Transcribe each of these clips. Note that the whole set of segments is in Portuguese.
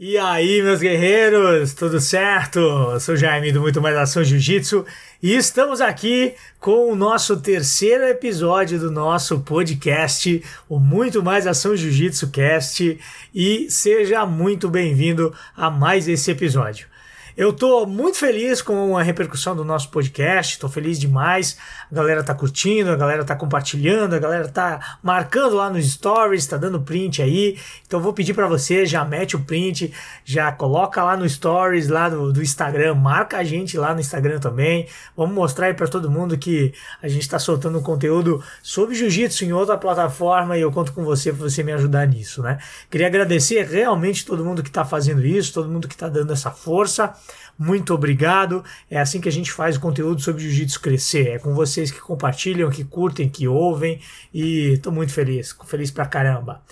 E aí, meus guerreiros, tudo certo? Eu sou o Jaime do Muito Mais Ação Jiu-Jitsu e estamos aqui com o nosso terceiro episódio do nosso podcast, o Muito Mais Ação Jiu-Jitsu Cast. E seja muito bem-vindo a mais esse episódio. Eu tô muito feliz com a repercussão do nosso podcast, tô feliz demais. A galera tá curtindo, a galera tá compartilhando, a galera tá marcando lá nos stories, tá dando print aí. Então vou pedir para você, já mete o print, já coloca lá no stories lá do, do Instagram, marca a gente lá no Instagram também. Vamos mostrar aí para todo mundo que a gente tá soltando conteúdo sobre jiu-jitsu em outra plataforma e eu conto com você para você me ajudar nisso, né? Queria agradecer realmente todo mundo que tá fazendo isso, todo mundo que tá dando essa força. Muito obrigado. É assim que a gente faz o conteúdo sobre jiu-jitsu crescer. É com vocês que compartilham, que curtem, que ouvem e estou muito feliz, feliz pra caramba.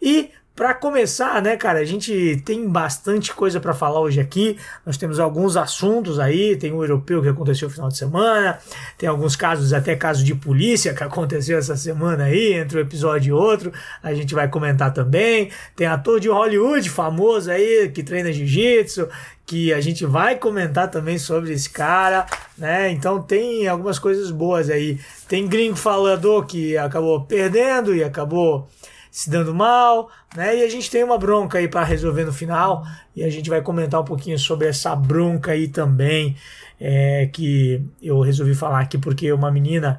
E para começar, né, cara, a gente tem bastante coisa para falar hoje aqui. Nós temos alguns assuntos aí, tem o europeu que aconteceu no final de semana, tem alguns casos, até casos de polícia que aconteceu essa semana aí, entre um episódio e outro, a gente vai comentar também. Tem ator de Hollywood famoso aí que treina jiu-jitsu, que a gente vai comentar também sobre esse cara, né? Então tem algumas coisas boas aí. Tem gringo falador que acabou perdendo e acabou se dando mal, né? E a gente tem uma bronca aí para resolver no final e a gente vai comentar um pouquinho sobre essa bronca aí também, é, que eu resolvi falar aqui porque uma menina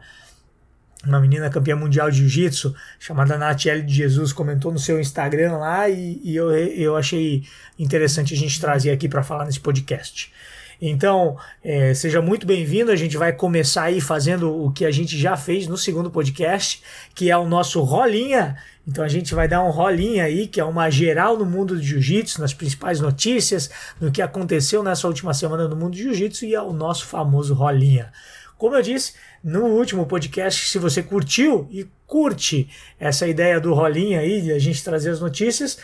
uma menina campeã mundial de jiu-jitsu chamada Natiele de Jesus comentou no seu Instagram lá e, e eu, eu achei interessante a gente trazer aqui para falar nesse podcast. Então, é, seja muito bem-vindo. A gente vai começar aí fazendo o que a gente já fez no segundo podcast, que é o nosso rolinha. Então a gente vai dar um rolinha aí, que é uma geral no mundo do jiu-jitsu, nas principais notícias, no que aconteceu nessa última semana no mundo do jiu-jitsu e é o nosso famoso rolinha. Como eu disse no último podcast, se você curtiu e curte essa ideia do rolinha aí, de a gente trazer as notícias,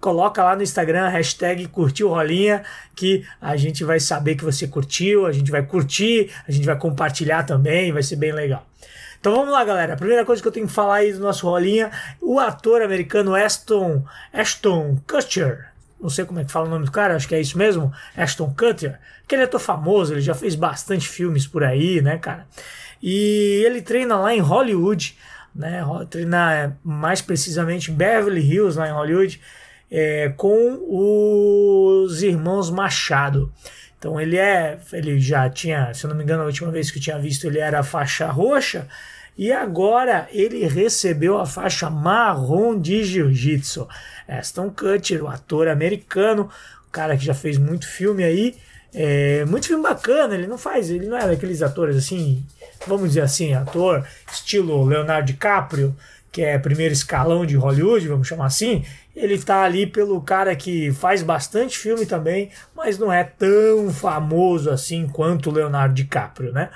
coloca lá no Instagram, hashtag curtiu rolinha, que a gente vai saber que você curtiu, a gente vai curtir, a gente vai compartilhar também, vai ser bem legal. Então vamos lá, galera. A primeira coisa que eu tenho que falar aí do nosso rolinha, o ator americano Aston, Ashton Kutcher, não sei como é que fala o nome do cara, acho que é isso mesmo, Ashton Kutcher, que ele é ator famoso, ele já fez bastante filmes por aí, né, cara? E ele treina lá em Hollywood, né? Treina mais precisamente Beverly Hills, lá em Hollywood é, com os irmãos Machado. Então ele é, ele já tinha, se eu não me engano, a última vez que eu tinha visto ele era faixa roxa e agora ele recebeu a faixa marrom de jiu-jitsu. Aston Kutcher, o ator americano, o cara que já fez muito filme aí, é, muito filme bacana, ele não faz, ele não é daqueles atores assim, vamos dizer assim, ator estilo Leonardo DiCaprio, que é primeiro escalão de Hollywood, vamos chamar assim, ele tá ali pelo cara que faz bastante filme também, mas não é tão famoso assim quanto Leonardo DiCaprio, né?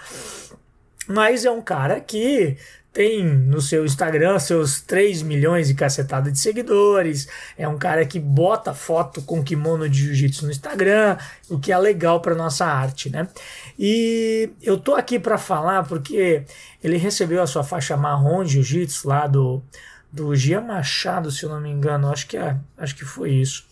Mas é um cara que tem no seu Instagram seus 3 milhões e cacetada de seguidores. É um cara que bota foto com kimono de jiu-jitsu no Instagram, o que é legal para nossa arte, né? E eu tô aqui para falar porque ele recebeu a sua faixa marrom de jiu-jitsu lá do do Gia Machado, se eu não me engano, acho que é, acho que foi isso.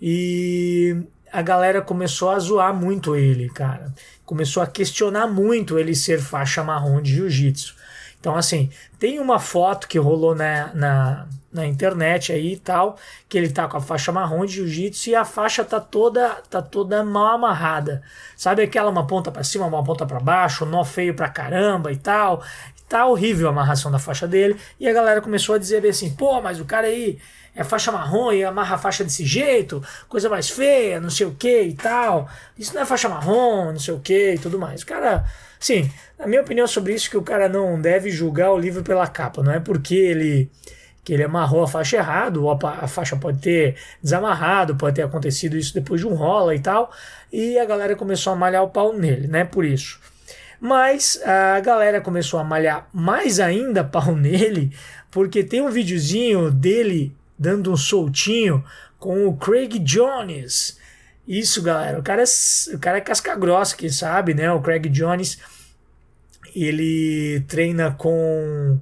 E a galera começou a zoar muito ele, cara. Começou a questionar muito ele ser faixa marrom de jiu-jitsu. Então, assim, tem uma foto que rolou na, na, na, internet aí e tal, que ele tá com a faixa marrom de jiu-jitsu e a faixa tá toda tá toda mal amarrada. Sabe aquela uma ponta para cima, uma ponta para baixo, nó feio pra caramba e tal. Tá horrível a amarração da faixa dele. E a galera começou a dizer assim: pô, mas o cara aí é faixa marrom e amarra a faixa desse jeito, coisa mais feia, não sei o que e tal. Isso não é faixa marrom, não sei o que e tudo mais. O cara, sim, a minha opinião sobre isso é que o cara não deve julgar o livro pela capa, não é porque ele que ele amarrou a faixa errado, ou a, a faixa pode ter desamarrado, pode ter acontecido isso depois de um rola e tal, e a galera começou a malhar o pau nele, né? Por isso. Mas a galera começou a malhar mais ainda pau nele, porque tem um videozinho dele dando um soltinho com o Craig Jones. Isso, galera. O cara é, o cara é casca grossa, quem sabe, né? O Craig Jones, ele treina com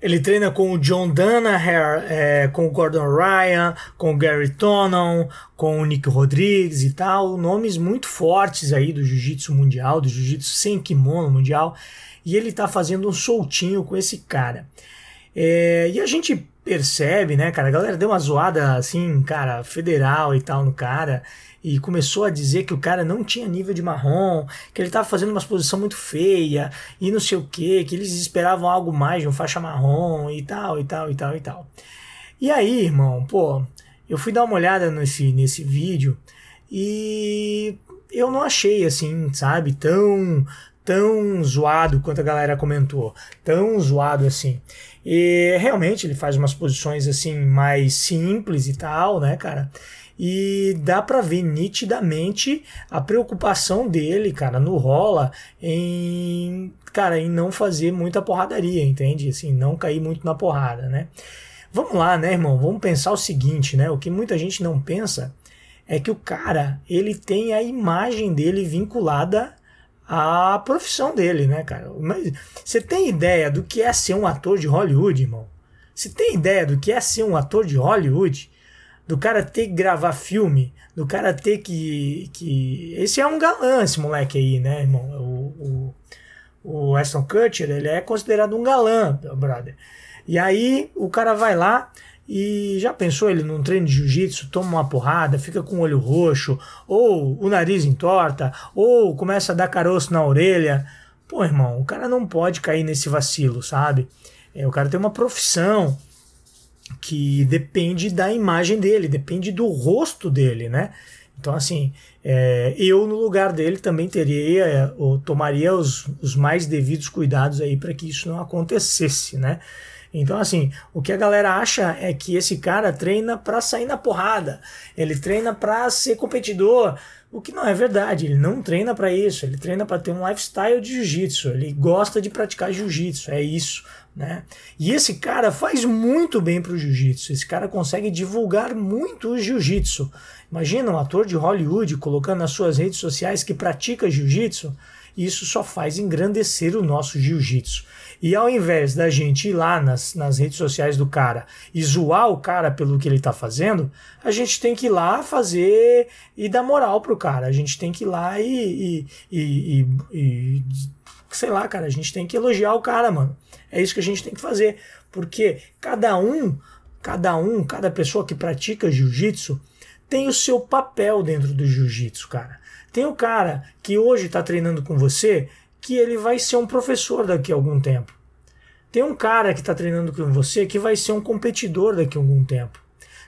Ele treina com o John Danaher, é, com o Gordon Ryan, com o Gary Tonon, com o Nick Rodrigues e tal, nomes muito fortes aí do jiu-jitsu mundial, do jiu-jitsu sem kimono mundial, e ele tá fazendo um soltinho com esse cara. É, e a gente percebe, né, cara, a galera deu uma zoada assim, cara, federal e tal no cara, e começou a dizer que o cara não tinha nível de marrom, que ele estava fazendo uma exposição muito feia e não sei o que, que eles esperavam algo mais de um faixa marrom e tal, e tal, e tal, e tal. E aí, irmão, pô, eu fui dar uma olhada nesse, nesse vídeo e eu não achei assim, sabe, tão tão zoado quanto a galera comentou, tão zoado assim. E realmente ele faz umas posições assim mais simples e tal, né, cara? e dá para ver nitidamente a preocupação dele, cara, no rola em, cara, em não fazer muita porradaria, entende? Assim, não cair muito na porrada, né? Vamos lá, né, irmão? Vamos pensar o seguinte, né? O que muita gente não pensa é que o cara, ele tem a imagem dele vinculada à profissão dele, né, cara? Mas você tem ideia do que é ser um ator de Hollywood, irmão? Você tem ideia do que é ser um ator de Hollywood? do cara ter que gravar filme, do cara ter que. que... Esse é um galã, esse moleque aí, né, irmão? O, o, o Aston Kutcher, ele é considerado um galã, brother. E aí o cara vai lá e já pensou ele num treino de jiu-jitsu, toma uma porrada, fica com o olho roxo, ou o nariz entorta, ou começa a dar caroço na orelha. Pô, irmão, o cara não pode cair nesse vacilo, sabe? É, o cara tem uma profissão que depende da imagem dele, depende do rosto dele, né? Então, assim, é, eu no lugar dele também teria, ou tomaria os, os mais devidos cuidados aí para que isso não acontecesse, né? Então, assim, o que a galera acha é que esse cara treina para sair na porrada, ele treina para ser competidor, o que não é verdade. Ele não treina para isso, ele treina para ter um lifestyle de jiu-jitsu, ele gosta de praticar jiu-jitsu, é isso. Né? E esse cara faz muito bem para o jiu-jitsu. Esse cara consegue divulgar muito o jiu-jitsu. Imagina um ator de Hollywood colocando nas suas redes sociais que pratica jiu-jitsu. Isso só faz engrandecer o nosso jiu-jitsu. E ao invés da gente ir lá nas, nas redes sociais do cara e zoar o cara pelo que ele está fazendo, a gente tem que ir lá fazer e dar moral pro cara. A gente tem que ir lá e, e, e, e sei lá, cara, a gente tem que elogiar o cara, mano. É isso que a gente tem que fazer, porque cada um, cada um, cada pessoa que pratica jiu-jitsu tem o seu papel dentro do jiu-jitsu, cara. Tem o cara que hoje está treinando com você, que ele vai ser um professor daqui a algum tempo. Tem um cara que está treinando com você que vai ser um competidor daqui a algum tempo.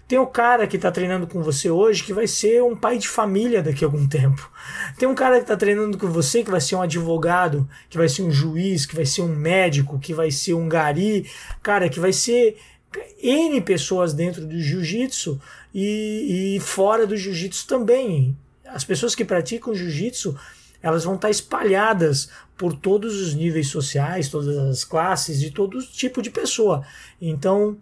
Tem o cara que está treinando com você hoje que vai ser um pai de família daqui a algum tempo. Tem um cara que está treinando com você que vai ser um advogado, que vai ser um juiz, que vai ser um médico, que vai ser um gari, cara, que vai ser N pessoas dentro do jiu-jitsu e, e fora do jiu-jitsu também. As pessoas que praticam jiu-jitsu elas vão estar espalhadas por todos os níveis sociais, todas as classes, de todo tipo de pessoa. Então,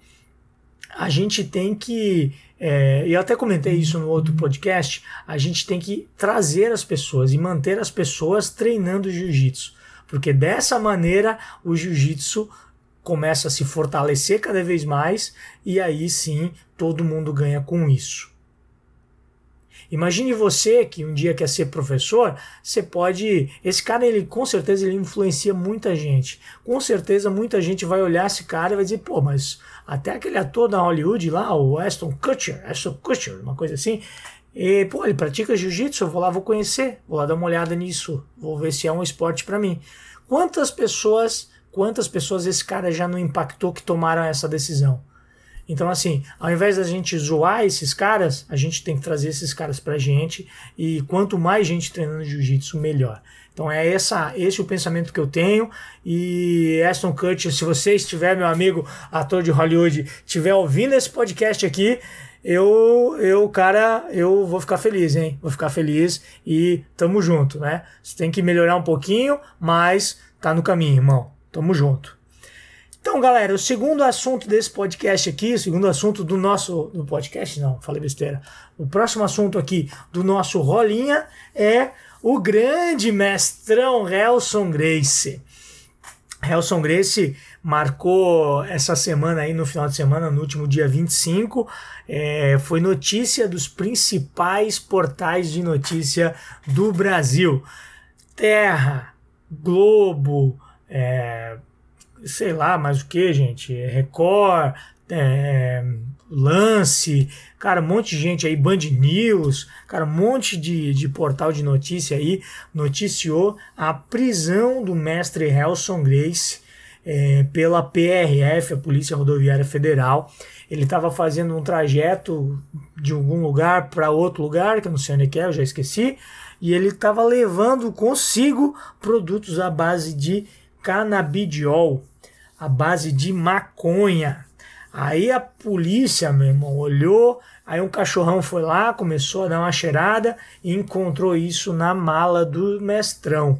a gente tem que. É, eu até comentei isso no outro podcast. A gente tem que trazer as pessoas e manter as pessoas treinando jiu-jitsu. Porque dessa maneira o jiu-jitsu começa a se fortalecer cada vez mais e aí sim todo mundo ganha com isso. Imagine você que um dia quer ser professor, você pode. Esse cara, ele com certeza ele influencia muita gente. Com certeza muita gente vai olhar esse cara e vai dizer, pô, mas até aquele ator da Hollywood lá, o Aston Kutcher, Aston Kutcher, uma coisa assim. E, pô, ele pratica jiu-jitsu, eu vou lá, vou conhecer, vou lá dar uma olhada nisso, vou ver se é um esporte para mim. Quantas pessoas, quantas pessoas esse cara já não impactou que tomaram essa decisão? Então, assim, ao invés da gente zoar esses caras, a gente tem que trazer esses caras pra gente e quanto mais gente treinando jiu-jitsu, melhor. Então é essa, esse o pensamento que eu tenho. E Aston Kutcher, se você estiver, meu amigo, ator de Hollywood, estiver ouvindo esse podcast aqui, eu, eu, cara, eu vou ficar feliz, hein? Vou ficar feliz e tamo junto, né? Você tem que melhorar um pouquinho, mas tá no caminho, irmão. Tamo junto. Então, galera, o segundo assunto desse podcast aqui, o segundo assunto do nosso do podcast, não, falei besteira. O próximo assunto aqui do nosso rolinha é o grande mestrão Helson Grace. Helson Grace, marcou essa semana aí no final de semana, no último dia 25, é, foi notícia dos principais portais de notícia do Brasil. Terra, Globo, é, sei lá mais o que, gente, Record, é, Lance, cara, um monte de gente aí, Band News, cara, um monte de, de portal de notícia aí noticiou a prisão do mestre Helson Grace é, pela PRF, a Polícia Rodoviária Federal. Ele estava fazendo um trajeto de algum lugar para outro lugar, que eu não sei onde é é, eu já esqueci, e ele estava levando consigo produtos à base de canabidiol, à base de maconha. Aí a polícia, meu irmão, olhou, aí um cachorrão foi lá, começou a dar uma cheirada e encontrou isso na mala do mestrão.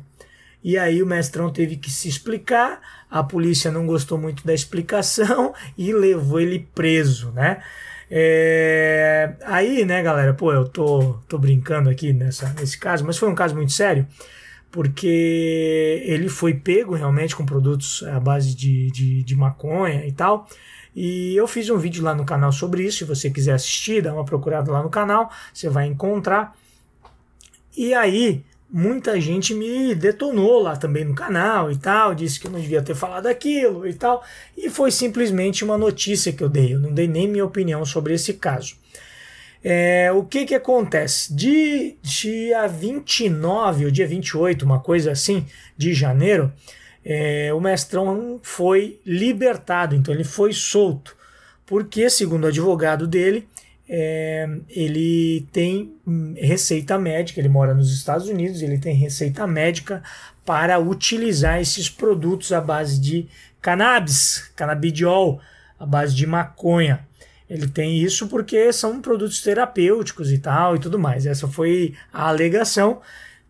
E aí o mestrão teve que se explicar, a polícia não gostou muito da explicação e levou ele preso, né? É... Aí, né, galera, pô, eu tô, tô brincando aqui nessa, nesse caso, mas foi um caso muito sério, porque ele foi pego realmente com produtos à base de, de, de maconha e tal, e eu fiz um vídeo lá no canal sobre isso. Se você quiser assistir, dá uma procurada lá no canal, você vai encontrar. E aí, muita gente me detonou lá também no canal e tal, disse que eu não devia ter falado aquilo e tal. E foi simplesmente uma notícia que eu dei. Eu não dei nem minha opinião sobre esse caso. É, o que que acontece? De dia 29 ou dia 28, uma coisa assim, de janeiro, é, o mestrão foi libertado, então ele foi solto, porque, segundo o advogado dele, é, ele tem receita médica, ele mora nos Estados Unidos, ele tem receita médica para utilizar esses produtos à base de cannabis, canabidiol, à base de maconha. Ele tem isso porque são produtos terapêuticos e tal e tudo mais. Essa foi a alegação.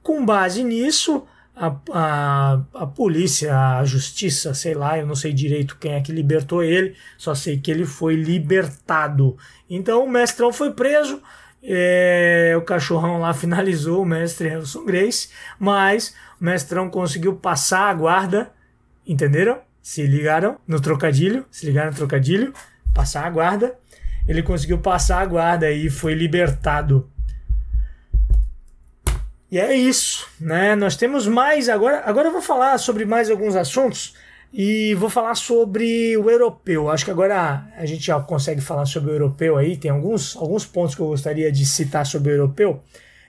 Com base nisso, a, a, a polícia, a justiça, sei lá, eu não sei direito quem é que libertou ele, só sei que ele foi libertado. Então o mestrão foi preso, é, o cachorrão lá finalizou o mestre Elson Grace, mas o mestrão conseguiu passar a guarda, entenderam? Se ligaram no trocadilho, se ligaram no trocadilho, passar a guarda. Ele conseguiu passar a guarda e foi libertado e é isso, né? Nós temos mais agora. Agora eu vou falar sobre mais alguns assuntos e vou falar sobre o europeu. Acho que agora a gente já consegue falar sobre o europeu aí. Tem alguns, alguns pontos que eu gostaria de citar sobre o europeu.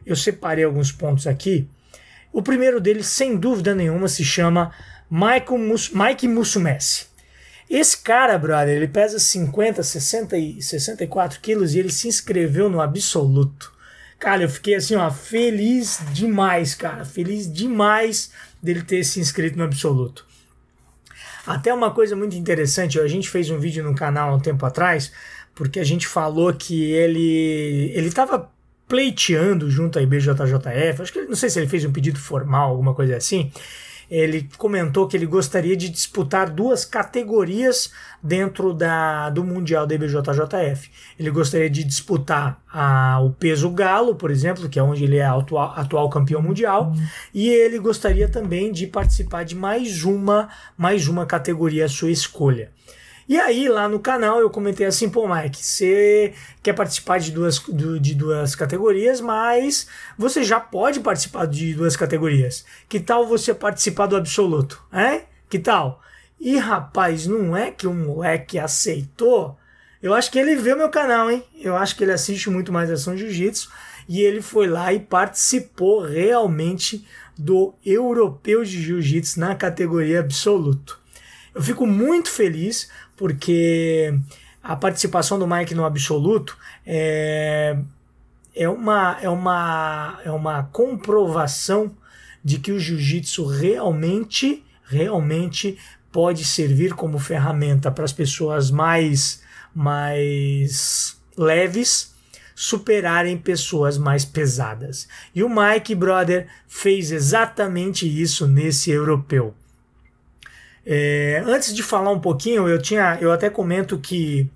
Eu separei alguns pontos aqui. O primeiro deles, sem dúvida nenhuma, se chama Michael Mus Mike Musumessi. Esse cara, brother, ele pesa 50, 60 e 64 quilos e ele se inscreveu no absoluto. Cara, eu fiquei assim, ó, feliz demais, cara. Feliz demais dele ter se inscrito no Absoluto. Até uma coisa muito interessante, a gente fez um vídeo no canal há um tempo atrás, porque a gente falou que ele ele estava pleiteando junto à IBJJF, acho que não sei se ele fez um pedido formal, alguma coisa assim, ele comentou que ele gostaria de disputar duas categorias dentro da, do Mundial da IBJJF. Ele gostaria de disputar a, o peso galo, por exemplo, que é onde ele é atual, atual campeão mundial, uhum. e ele gostaria também de participar de mais uma, mais uma categoria à sua escolha. E aí, lá no canal, eu comentei assim, pô, Mike, você quer participar de duas, de duas categorias, mas você já pode participar de duas categorias. Que tal você participar do absoluto? É? Que tal? E rapaz, não é que o moleque aceitou? Eu acho que ele vê meu canal, hein? Eu acho que ele assiste muito mais Ação Jiu-Jitsu e ele foi lá e participou realmente do Europeu de Jiu-Jitsu na categoria absoluto. Eu fico muito feliz porque a participação do Mike no absoluto é, é, uma, é, uma, é uma comprovação de que o jiu-jitsu realmente, realmente pode servir como ferramenta para as pessoas mais, mais leves superarem pessoas mais pesadas. E o Mike Brother fez exatamente isso nesse europeu. É, antes de falar um pouquinho, eu tinha, eu até comento que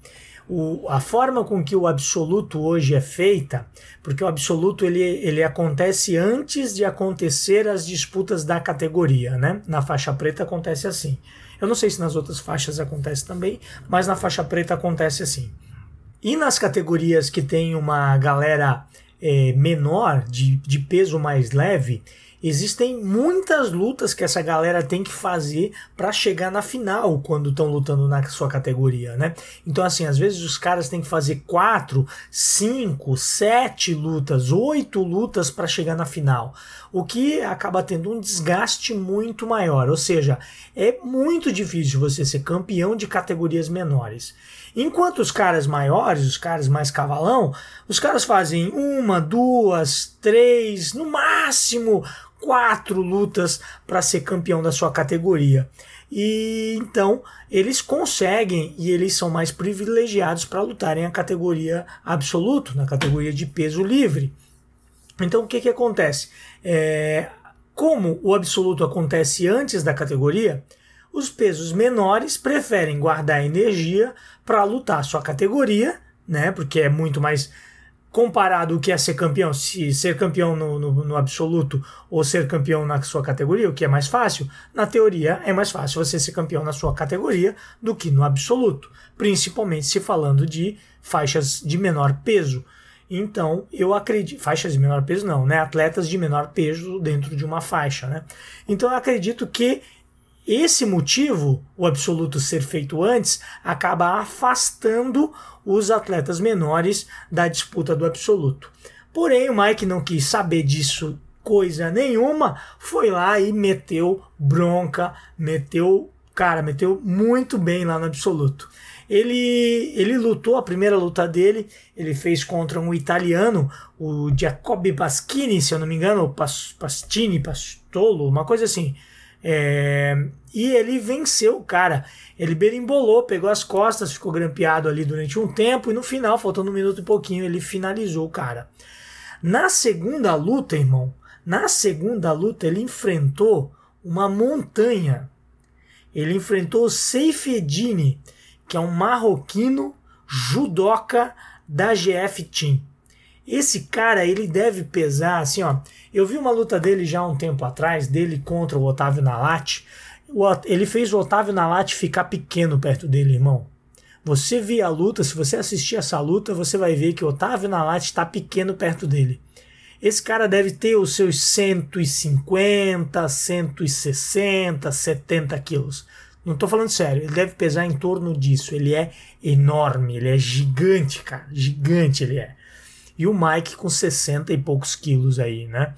o, a forma com que o absoluto hoje é feita, porque o absoluto ele, ele acontece antes de acontecer as disputas da categoria, né? Na faixa preta acontece assim. Eu não sei se nas outras faixas acontece também, mas na faixa preta acontece assim. E nas categorias que tem uma galera é, menor, de, de peso mais leve, existem muitas lutas que essa galera tem que fazer para chegar na final quando estão lutando na sua categoria, né? Então, assim, às vezes os caras têm que fazer quatro, cinco, sete lutas, oito lutas para chegar na final, o que acaba tendo um desgaste muito maior. Ou seja, é muito difícil você ser campeão de categorias menores. Enquanto os caras maiores, os caras mais cavalão, os caras fazem uma, duas, três, no máximo quatro lutas para ser campeão da sua categoria. E então eles conseguem e eles são mais privilegiados para lutarem a categoria absoluto, na categoria de peso livre. Então o que, que acontece? É, como o absoluto acontece antes da categoria, os pesos menores preferem guardar energia para lutar sua categoria, né? Porque é muito mais comparado o que é ser campeão, se ser campeão no, no, no, absoluto ou ser campeão na sua categoria, o que é mais fácil? Na teoria, é mais fácil você ser campeão na sua categoria do que no absoluto, principalmente se falando de faixas de menor peso. Então, eu acredito. Faixas de menor peso, não, né? Atletas de menor peso dentro de uma faixa, né? Então, eu acredito que esse motivo, o absoluto ser feito antes, acaba afastando os atletas menores da disputa do absoluto. Porém, o Mike não quis saber disso coisa nenhuma, foi lá e meteu bronca, meteu, cara, meteu muito bem lá no absoluto. Ele, ele lutou a primeira luta dele, ele fez contra um italiano, o Giacobbe Paschini, se eu não me engano, Pastini, Pastolo, uma coisa assim. É, e ele venceu o cara. Ele berimbolou, pegou as costas, ficou grampeado ali durante um tempo e no final, faltando um minuto e pouquinho, ele finalizou o cara. Na segunda luta, irmão, na segunda luta ele enfrentou uma montanha. Ele enfrentou Seifedine, que é um marroquino judoca da GF Team. Esse cara, ele deve pesar assim, ó. Eu vi uma luta dele já um tempo atrás, dele contra o Otávio Nalate. Ele fez o Otávio Nalate ficar pequeno perto dele, irmão. Você via a luta, se você assistir essa luta, você vai ver que o Otávio Nalate está pequeno perto dele. Esse cara deve ter os seus 150, 160, 70 quilos. Não estou falando sério, ele deve pesar em torno disso. Ele é enorme, ele é gigante, cara. Gigante ele é e o Mike com 60 e poucos quilos aí, né?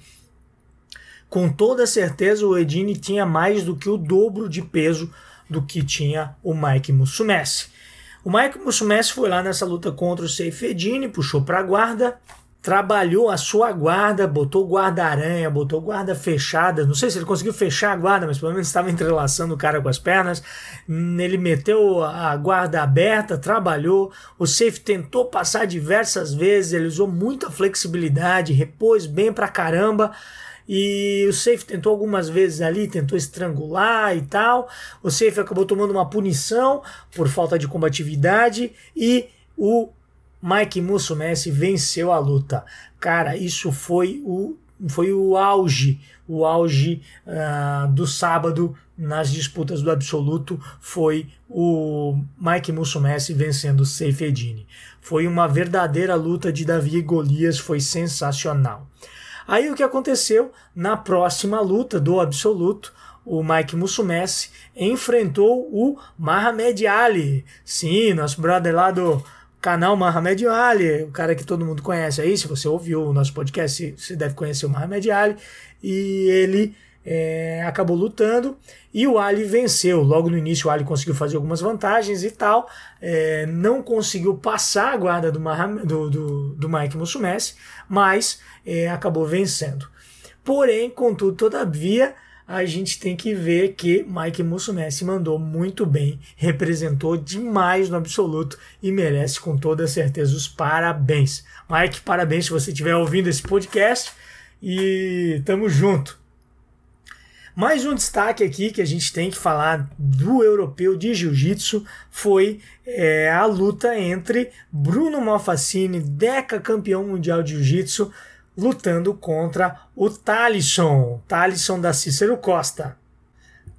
Com toda certeza o Edini tinha mais do que o dobro de peso do que tinha o Mike Musumeci. O Mike Musumeci foi lá nessa luta contra o Seifedini, puxou para a guarda, trabalhou a sua guarda, botou guarda-aranha, botou guarda fechada. Não sei se ele conseguiu fechar a guarda, mas pelo menos estava entrelaçando o cara com as pernas. Ele meteu a guarda aberta, trabalhou. O safe tentou passar diversas vezes, ele usou muita flexibilidade, repôs bem pra caramba. E o Safe tentou algumas vezes ali, tentou estrangular e tal. O Safe acabou tomando uma punição por falta de combatividade e o Mike Musumeci venceu a luta. Cara, isso foi o, foi o auge, o auge uh, do sábado nas disputas do absoluto foi o Mike Musumeci vencendo Seifedini. Foi uma verdadeira luta de Davi e Golias, foi sensacional. Aí o que aconteceu na próxima luta do absoluto, o Mike Musumeci enfrentou o Mahamed Ali. Sim, nosso brother lá do canal Mohamed Ali, o cara que todo mundo conhece aí, se você ouviu o nosso podcast, você deve conhecer o Mohamed Ali, e ele é, acabou lutando e o Ali venceu. Logo no início o Ali conseguiu fazer algumas vantagens e tal, é, não conseguiu passar a guarda do, Mahamed, do, do, do Mike Musumeci, mas é, acabou vencendo. Porém, contudo, todavia, a gente tem que ver que Mike Musumeci mandou muito bem, representou demais no absoluto e merece com toda certeza os parabéns. Mike, parabéns se você estiver ouvindo esse podcast e tamo junto. Mais um destaque aqui que a gente tem que falar do europeu de jiu-jitsu foi é, a luta entre Bruno Malfacine, deca campeão mundial de jiu-jitsu, lutando contra o Talisson, Talisson da Cícero Costa.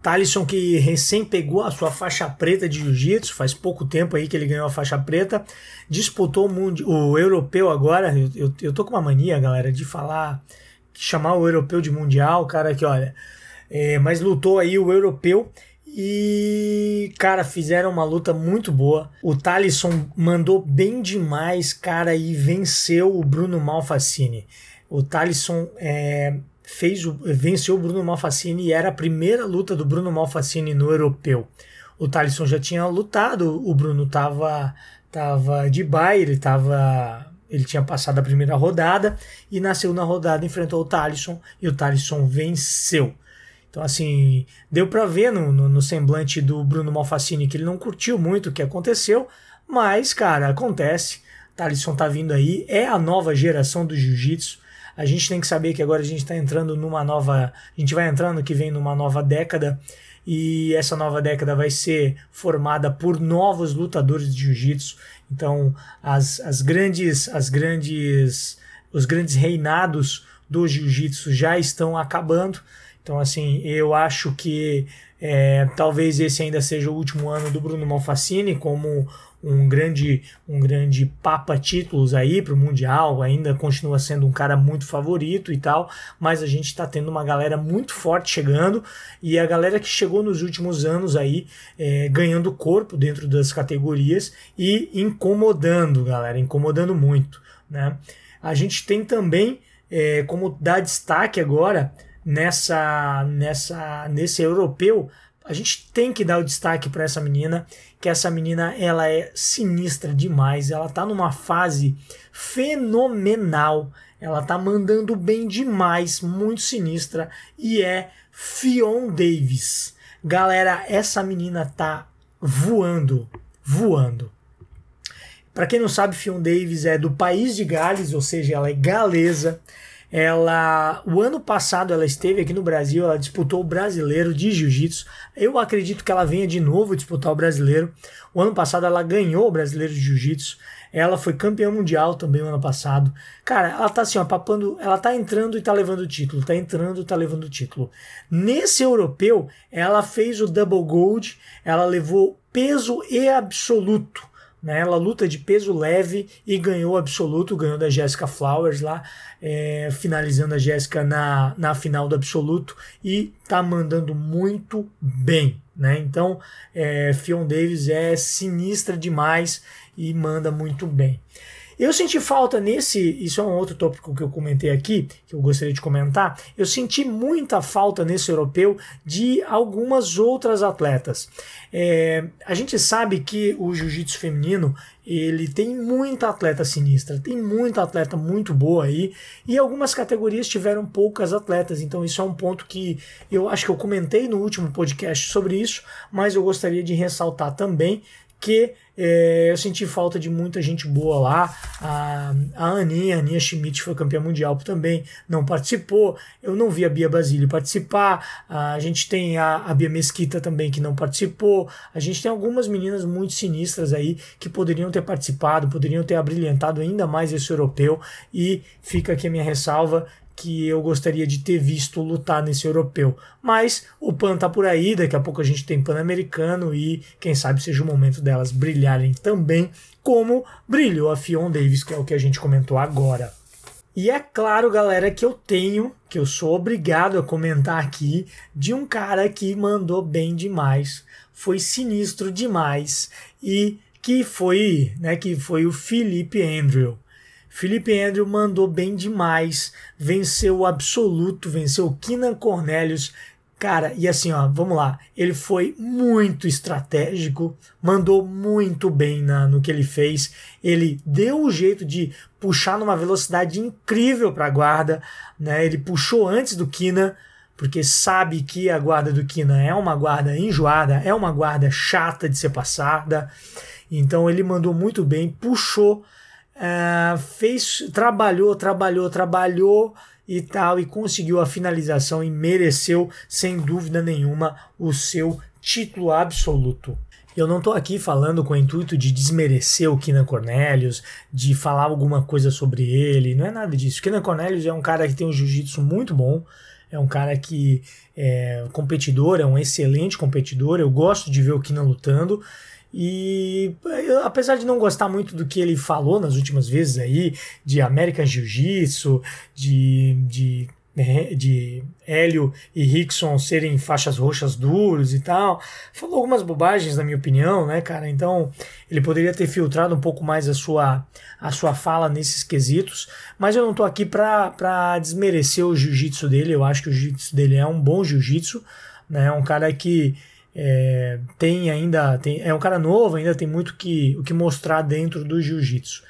Talisson que recém pegou a sua faixa preta de jiu-jitsu, faz pouco tempo aí que ele ganhou a faixa preta, disputou o, mundo, o europeu agora. Eu, eu, eu, tô com uma mania, galera, de falar, chamar o europeu de mundial, cara, que olha, é, mas lutou aí o europeu e, cara, fizeram uma luta muito boa. O Talisson mandou bem demais, cara, e venceu o Bruno Malfacini. O Talisson é, fez o, venceu o Bruno Malfacini e era a primeira luta do Bruno Malfacini no europeu. O Talisson já tinha lutado, o Bruno tava, tava de baile, tava ele tinha passado a primeira rodada e na segunda rodada enfrentou o Talisson e o Talisson venceu. Então, assim, deu para ver no, no, no, semblante do Bruno Malfacini que ele não curtiu muito o que aconteceu, mas, cara, acontece. Talisson tá vindo aí, é a nova geração do jiu-jitsu. A gente tem que saber que agora a gente está entrando numa nova. A gente vai entrando que vem numa nova década. E essa nova década vai ser formada por novos lutadores de jiu-jitsu. Então, as, as grandes. As grandes. Os grandes reinados do jiu-jitsu já estão acabando. Então, assim, eu acho que é, talvez esse ainda seja o último ano do Bruno Malfacini como um grande um grande papa títulos aí para o mundial ainda continua sendo um cara muito favorito e tal mas a gente está tendo uma galera muito forte chegando e a galera que chegou nos últimos anos aí é, ganhando corpo dentro das categorias e incomodando galera incomodando muito né? A gente tem também é, como dar destaque agora nessa nessa nesse europeu a gente tem que dar o destaque para essa menina, que essa menina ela é sinistra demais, ela tá numa fase fenomenal, ela tá mandando bem demais, muito sinistra e é Fion Davis. Galera, essa menina tá voando, voando. Para quem não sabe, Fion Davis é do país de Gales, ou seja, ela é galesa. Ela, o ano passado ela esteve aqui no Brasil, ela disputou o Brasileiro de Jiu-Jitsu. Eu acredito que ela venha de novo disputar o Brasileiro. O ano passado ela ganhou o Brasileiro de Jiu-Jitsu. Ela foi campeã mundial também no ano passado. Cara, ela tá assim, ó, papando, ela tá entrando e tá levando o título, tá entrando e tá levando o título. Nesse europeu, ela fez o double gold, ela levou peso e absoluto. Né? Ela luta de peso leve e ganhou absoluto, ganhou da Jessica Flowers lá, é, finalizando a Jessica na, na final do absoluto e tá mandando muito bem. Né? Então, é, Fion Davis é sinistra demais e manda muito bem. Eu senti falta nesse, isso é um outro tópico que eu comentei aqui, que eu gostaria de comentar. Eu senti muita falta nesse europeu de algumas outras atletas. É, a gente sabe que o jiu-jitsu feminino ele tem muita atleta sinistra, tem muita atleta muito boa aí, e algumas categorias tiveram poucas atletas, então isso é um ponto que eu acho que eu comentei no último podcast sobre isso, mas eu gostaria de ressaltar também que é, eu senti falta de muita gente boa lá. A, a Aninha, a Aninha Schmidt foi campeã mundial também, não participou. Eu não vi a Bia Basílio participar. A gente tem a, a Bia Mesquita também que não participou. A gente tem algumas meninas muito sinistras aí que poderiam ter participado, poderiam ter abrilhantado ainda mais esse europeu. E fica aqui a minha ressalva que eu gostaria de ter visto lutar nesse europeu. Mas o PAN tá por aí, daqui a pouco a gente tem Pan-Americano e quem sabe seja o momento delas brilharem também, como brilhou a Fion Davis, que é o que a gente comentou agora. E é claro, galera, que eu tenho, que eu sou obrigado a comentar aqui de um cara que mandou bem demais, foi sinistro demais e que foi, né, que foi o Felipe Andrew. Felipe Andrew mandou bem demais, venceu o absoluto, venceu o Keenan Cornelius. Cara, e assim, ó, vamos lá. Ele foi muito estratégico, mandou muito bem na, no que ele fez. Ele deu o jeito de puxar numa velocidade incrível para a guarda, né? Ele puxou antes do Kina, porque sabe que a guarda do Kina é uma guarda enjoada, é uma guarda chata de ser passada. Então ele mandou muito bem, puxou é, fez, trabalhou, trabalhou, trabalhou e tal, e conseguiu a finalização e mereceu, sem dúvida nenhuma, o seu título absoluto. Eu não estou aqui falando com o intuito de desmerecer o Kina Cornelius, de falar alguma coisa sobre ele, não é nada disso. Kina Cornelius é um cara que tem um jiu-jitsu muito bom, é um cara que é competidor, é um excelente competidor. Eu gosto de ver o Kina lutando. E apesar de não gostar muito do que ele falou nas últimas vezes aí, de American Jiu-Jitsu, de, de né, de Hélio e Rickson serem faixas roxas duros e tal. Falou algumas bobagens, na minha opinião, né, cara? Então, ele poderia ter filtrado um pouco mais a sua, a sua fala nesses quesitos, mas eu não tô aqui para desmerecer o jiu-jitsu dele. Eu acho que o jiu-jitsu dele é um bom jiu-jitsu, né? É um cara que é, tem ainda tem, é um cara novo, ainda tem muito que, o que mostrar dentro do jiu-jitsu.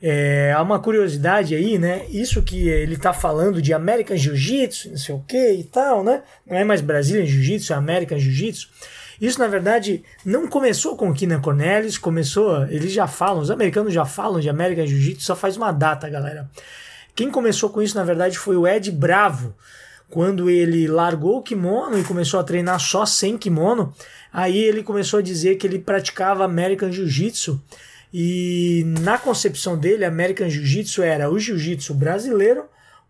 É, há uma curiosidade aí, né? Isso que ele tá falando de American Jiu-Jitsu, não sei o que e tal, né? Não é mais Brazilian Jiu-Jitsu, é American Jiu-Jitsu. Isso, na verdade, não começou com o Keenan Cornelius, começou, eles já falam, os americanos já falam de American Jiu-Jitsu, só faz uma data, galera. Quem começou com isso, na verdade, foi o Ed Bravo, quando ele largou o kimono e começou a treinar só sem kimono, aí ele começou a dizer que ele praticava American Jiu-Jitsu, e na concepção dele, American Jiu-Jitsu era o jiu-jitsu brasileiro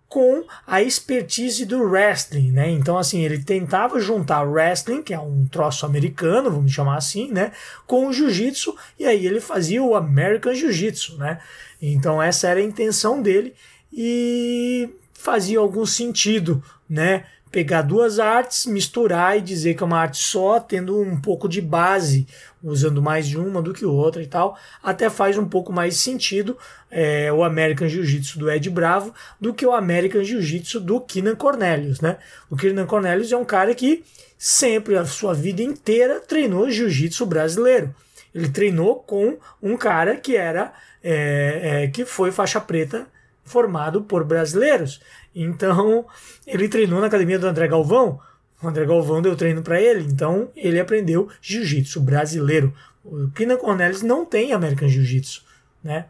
com a expertise do wrestling, né? Então, assim, ele tentava juntar wrestling, que é um troço americano, vamos chamar assim, né? Com o jiu-jitsu, e aí ele fazia o American Jiu-Jitsu, né? Então, essa era a intenção dele e fazia algum sentido, né? Pegar duas artes, misturar e dizer que é uma arte só, tendo um pouco de base usando mais de uma do que outra e tal, até faz um pouco mais sentido é, o American Jiu-Jitsu do Ed Bravo do que o American Jiu-Jitsu do Keenan Cornelius, né? O Keenan Cornelius é um cara que sempre, a sua vida inteira, treinou Jiu-Jitsu brasileiro. Ele treinou com um cara que era é, é, que foi faixa preta formado por brasileiros. Então, ele treinou na academia do André Galvão, o André Galvão deu treino para ele, então ele aprendeu jiu-jitsu brasileiro. O Kina Cornelius não tem American Jiu-Jitsu, né?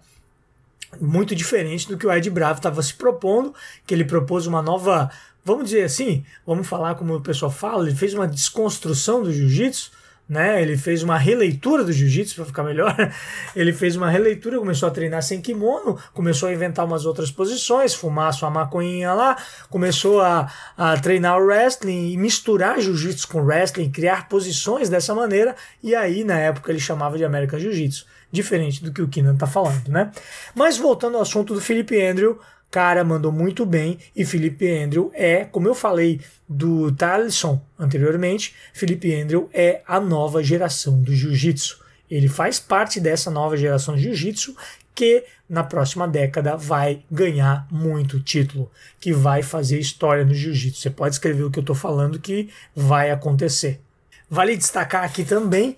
Muito diferente do que o Ed Bravo estava se propondo, que ele propôs uma nova, vamos dizer assim, vamos falar como o pessoal fala, ele fez uma desconstrução do jiu-jitsu, né? Ele fez uma releitura do jiu-jitsu para ficar melhor. Ele fez uma releitura, começou a treinar sem kimono, começou a inventar umas outras posições, fumar sua maconhinha lá, começou a, a treinar o wrestling e misturar jiu-jitsu com wrestling, criar posições dessa maneira. E aí, na época, ele chamava de American Jiu-Jitsu, diferente do que o Keenan tá falando, né? Mas voltando ao assunto do Felipe Andrew, cara mandou muito bem e Felipe Andrew é, como eu falei do Talisson anteriormente, Felipe Andrew é a nova geração do jiu-jitsu. Ele faz parte dessa nova geração de jiu-jitsu que na próxima década vai ganhar muito título, que vai fazer história no jiu-jitsu. Você pode escrever o que eu estou falando que vai acontecer. Vale destacar aqui também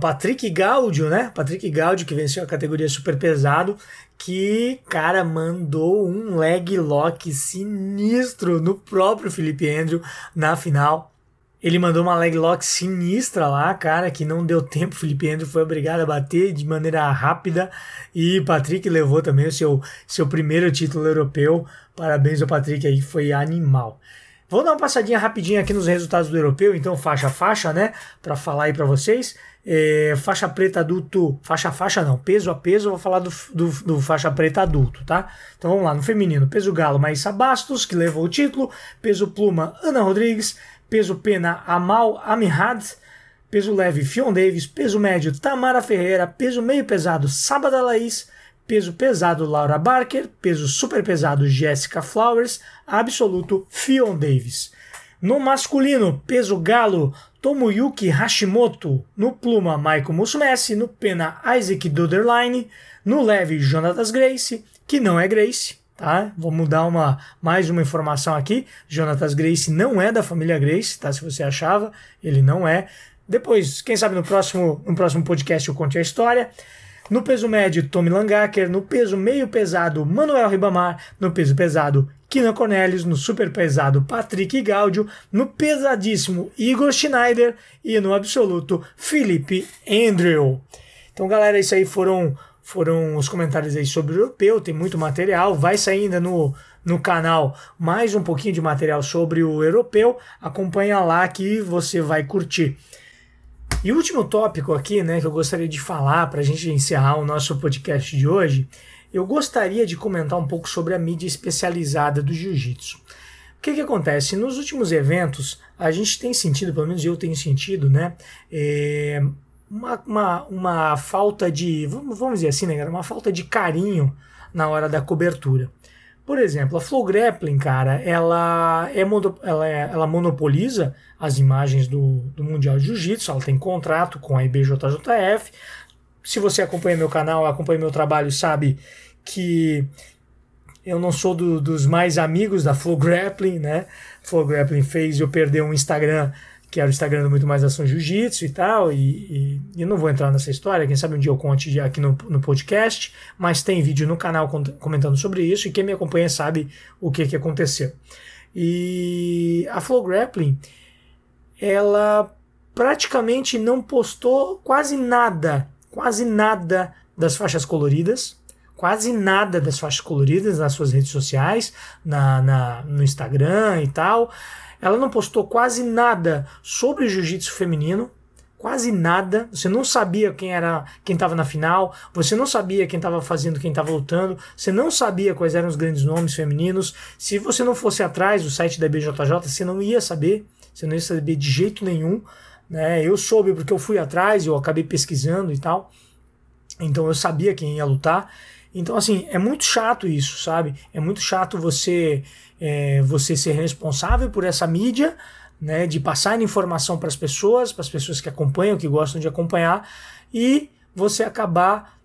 Patrick Gaudio, né? Patrick Gaudio, que venceu a categoria super pesado, que, cara, mandou um leg lock sinistro no próprio Felipe Andrew na final. Ele mandou uma leg lock sinistra lá, cara, que não deu tempo. Felipe Andrew foi obrigado a bater de maneira rápida. E Patrick levou também o seu, seu primeiro título europeu. Parabéns ao Patrick aí, foi animal. Vou dar uma passadinha rapidinho aqui nos resultados do europeu, então faixa a faixa, né? Para falar aí para vocês. É, faixa preta adulto, faixa a faixa não, peso a peso, vou falar do, do, do, faixa preta adulto, tá? Então vamos lá, no feminino, peso galo, Maísa Bastos, que levou o título, peso pluma, Ana Rodrigues, peso pena, Amal Amihad, peso leve, Fion Davis, peso médio, Tamara Ferreira, peso meio pesado, Sábada Laís, peso pesado Laura Barker, peso super pesado Jessica Flowers, absoluto Fion Davis. No masculino, peso galo Tomuyuki Hashimoto, no pluma Michael Musumeci, no pena Isaac Duderline, no leve Jonatas Grace, que não é Grace, tá? Vou mudar uma mais uma informação aqui. Jonatas Grace não é da família Grace, tá? Se você achava, ele não é. Depois, quem sabe no próximo no próximo podcast eu conte a história. No peso médio, Tommy Langacker. No peso meio pesado, Manuel Ribamar. No peso pesado, Kina Cornelius. No super pesado, Patrick Gaudio. No pesadíssimo, Igor Schneider. E no absoluto, Felipe Andrew. Então, galera, isso aí foram, foram os comentários aí sobre o europeu. Tem muito material. Vai sair ainda no, no canal mais um pouquinho de material sobre o europeu. Acompanha lá que você vai curtir. E o último tópico aqui, né, que eu gostaria de falar para a gente encerrar o nosso podcast de hoje, eu gostaria de comentar um pouco sobre a mídia especializada do jiu-jitsu. O que, que acontece? Nos últimos eventos, a gente tem sentido, pelo menos eu tenho sentido, né? É, uma, uma, uma falta de, vamos, dizer assim, né, Uma falta de carinho na hora da cobertura. Por exemplo, a Flow Grappling, cara, ela, é, ela, é, ela monopoliza as imagens do, do Mundial de Jiu-Jitsu, ela tem contrato com a IBJJF. Se você acompanha meu canal, acompanha meu trabalho, sabe que eu não sou do, dos mais amigos da Flow Grappling, né? Flow Grappling fez eu perder um Instagram que era o Instagram do Muito Mais Ação Jiu-Jitsu e tal, e, e, não vou entrar nessa história, quem sabe um dia eu conte aqui no, no podcast, mas tem vídeo no canal comentando sobre isso, e quem me acompanha sabe o que, que aconteceu. E a Flow Grappling, ela praticamente não postou quase nada, quase nada das faixas coloridas, quase nada das faixas coloridas nas suas redes sociais, na, na no Instagram e tal. Ela não postou quase nada sobre jiu-jitsu feminino, quase nada. Você não sabia quem era, quem estava na final, você não sabia quem estava fazendo, quem estava lutando, você não sabia quais eram os grandes nomes femininos. Se você não fosse atrás do site da BJJ, você não ia saber, você não ia saber de jeito nenhum. Né? Eu soube porque eu fui atrás, eu acabei pesquisando e tal. Então eu sabia quem ia lutar. Então, assim, é muito chato isso, sabe? É muito chato você, é, você ser responsável por essa mídia, né? De passar informação para as pessoas, para as pessoas que acompanham, que gostam de acompanhar, e você acabar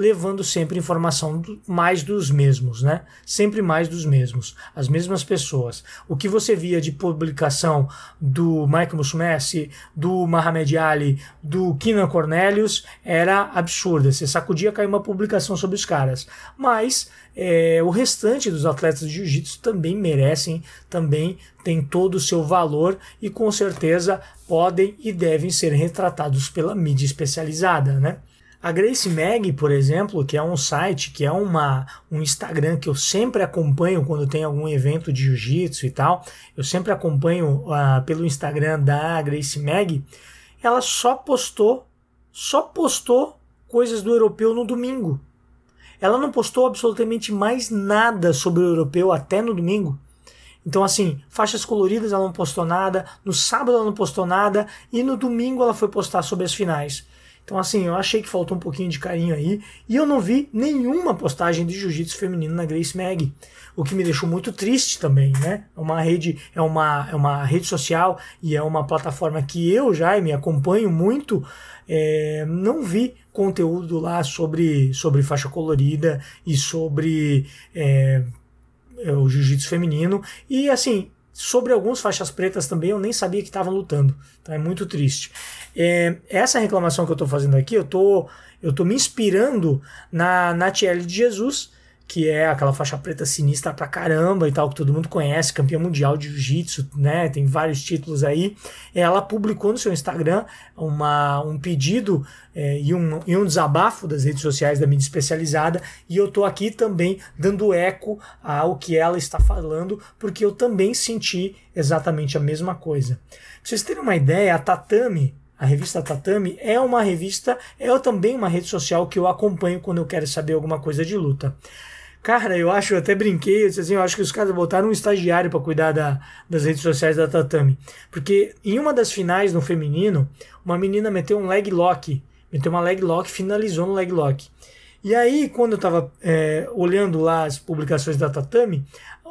levando sempre informação do, mais dos mesmos, né? Sempre mais dos mesmos, as mesmas pessoas. O que você via de publicação do Michael Musumeci, do Mohamed Ali, do Keenan Cornelius era absurda. Você sacudia cair uma publicação sobre os caras. Mas é, o restante dos atletas de jiu-jitsu também merecem, também tem todo o seu valor e com certeza podem e devem ser retratados pela mídia especializada, né? A Grace Mag, por exemplo, que é um site, que é uma, um Instagram que eu sempre acompanho quando tem algum evento de jiu-jitsu e tal, eu sempre acompanho uh, pelo Instagram da Grace Mag, ela só postou, só postou coisas do europeu no domingo. Ela não postou absolutamente mais nada sobre o europeu até no domingo. Então, assim, faixas coloridas ela não postou nada, no sábado ela não postou nada, e no domingo ela foi postar sobre as finais. Então, assim, eu achei que faltou um pouquinho de carinho aí. E eu não vi nenhuma postagem de jiu-jitsu feminino na Grace Mag. O que me deixou muito triste também, né? É uma rede, é uma, é uma rede social e é uma plataforma que eu já me acompanho muito. É, não vi conteúdo lá sobre, sobre faixa colorida e sobre é, o jiu-jitsu feminino. E assim, Sobre alguns faixas pretas também eu nem sabia que estavam lutando. Então é muito triste. É, essa reclamação que eu estou fazendo aqui, eu tô, eu tô me inspirando na Natiele de Jesus, que é aquela faixa preta sinistra pra caramba e tal, que todo mundo conhece, campeã mundial de jiu-jitsu, né? Tem vários títulos aí. Ela publicou no seu Instagram uma, um pedido é, e, um, e um desabafo das redes sociais da mídia especializada, e eu tô aqui também dando eco ao que ela está falando, porque eu também senti exatamente a mesma coisa. Pra vocês terem uma ideia, a Tatame, a revista Tatame é uma revista, é também uma rede social que eu acompanho quando eu quero saber alguma coisa de luta. Cara, eu acho, eu até brinquei, eu disse assim, eu acho que os caras botaram um estagiário para cuidar da, das redes sociais da Tatami. Porque em uma das finais no feminino, uma menina meteu um leg lock, meteu uma leg lock, finalizou no leg lock. E aí, quando eu tava é, olhando lá as publicações da Tatami,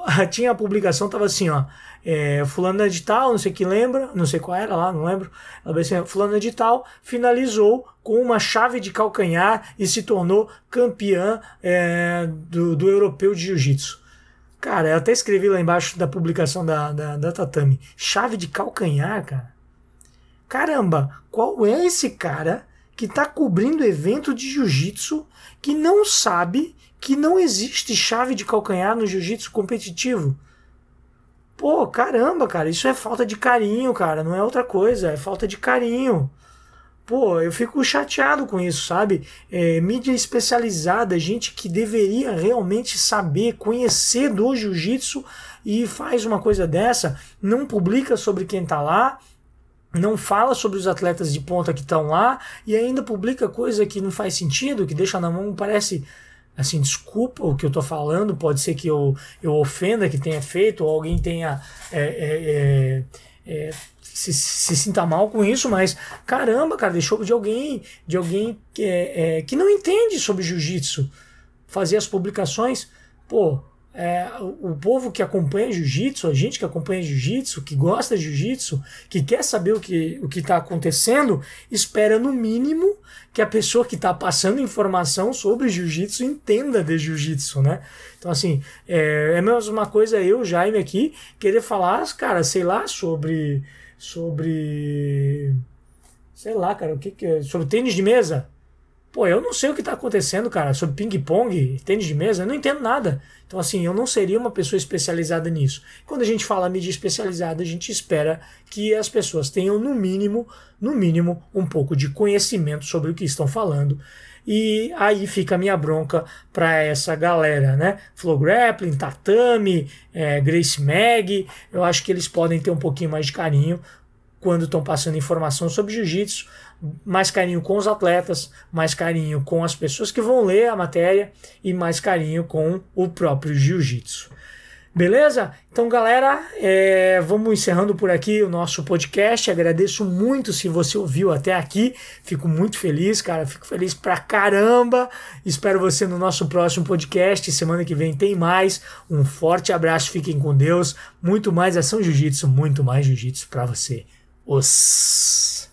tinha a publicação, tava assim, ó, é, fulano de tal, não sei que lembra, não sei qual era lá, não lembro. Ela assim, fulano de tal finalizou com uma chave de calcanhar e se tornou campeã é, do, do europeu de jiu-jitsu. Cara, eu até escrevi lá embaixo da publicação da, da, da Tatame. Chave de calcanhar, cara. Caramba, qual é esse cara que está cobrindo evento de jiu-jitsu que não sabe que não existe chave de calcanhar no jiu-jitsu competitivo? Pô, caramba, cara, isso é falta de carinho, cara, não é outra coisa, é falta de carinho. Pô, eu fico chateado com isso, sabe? É, mídia especializada, gente que deveria realmente saber, conhecer do jiu-jitsu e faz uma coisa dessa, não publica sobre quem tá lá, não fala sobre os atletas de ponta que estão lá e ainda publica coisa que não faz sentido, que deixa na mão, parece assim, desculpa o que eu tô falando, pode ser que eu, eu ofenda que tenha feito, ou alguém tenha é, é, é, é se, se sinta mal com isso, mas caramba, cara, deixou de alguém, de alguém que, é, é, que não entende sobre jiu-jitsu fazer as publicações, pô, é, o, povo que acompanha jiu-jitsu, a gente que acompanha jiu-jitsu, que gosta de jiu-jitsu, que quer saber o que o está acontecendo, espera no mínimo que a pessoa que está passando informação sobre jiu-jitsu entenda de jiu-jitsu, né? Então, assim, é, é a mesma coisa eu, Jaime, aqui, querer falar, cara, sei lá, sobre. sobre. sei lá, cara, o que, que é? Sobre tênis de mesa. Pô, eu não sei o que está acontecendo, cara, sobre ping-pong, tênis de mesa, eu não entendo nada. Então, assim, eu não seria uma pessoa especializada nisso. Quando a gente fala mídia especializada, a gente espera que as pessoas tenham, no mínimo, no mínimo, um pouco de conhecimento sobre o que estão falando. E aí fica a minha bronca para essa galera, né? Flow Grappling, Tatami, é, Grace Mag, eu acho que eles podem ter um pouquinho mais de carinho quando estão passando informação sobre jiu-jitsu mais carinho com os atletas, mais carinho com as pessoas que vão ler a matéria e mais carinho com o próprio jiu-jitsu. Beleza? Então, galera, é, vamos encerrando por aqui o nosso podcast. Agradeço muito se você ouviu até aqui. Fico muito feliz, cara. Fico feliz pra caramba. Espero você no nosso próximo podcast. Semana que vem tem mais. Um forte abraço, fiquem com Deus. Muito mais ação jiu-jitsu, muito mais jiu-jitsu pra você. Os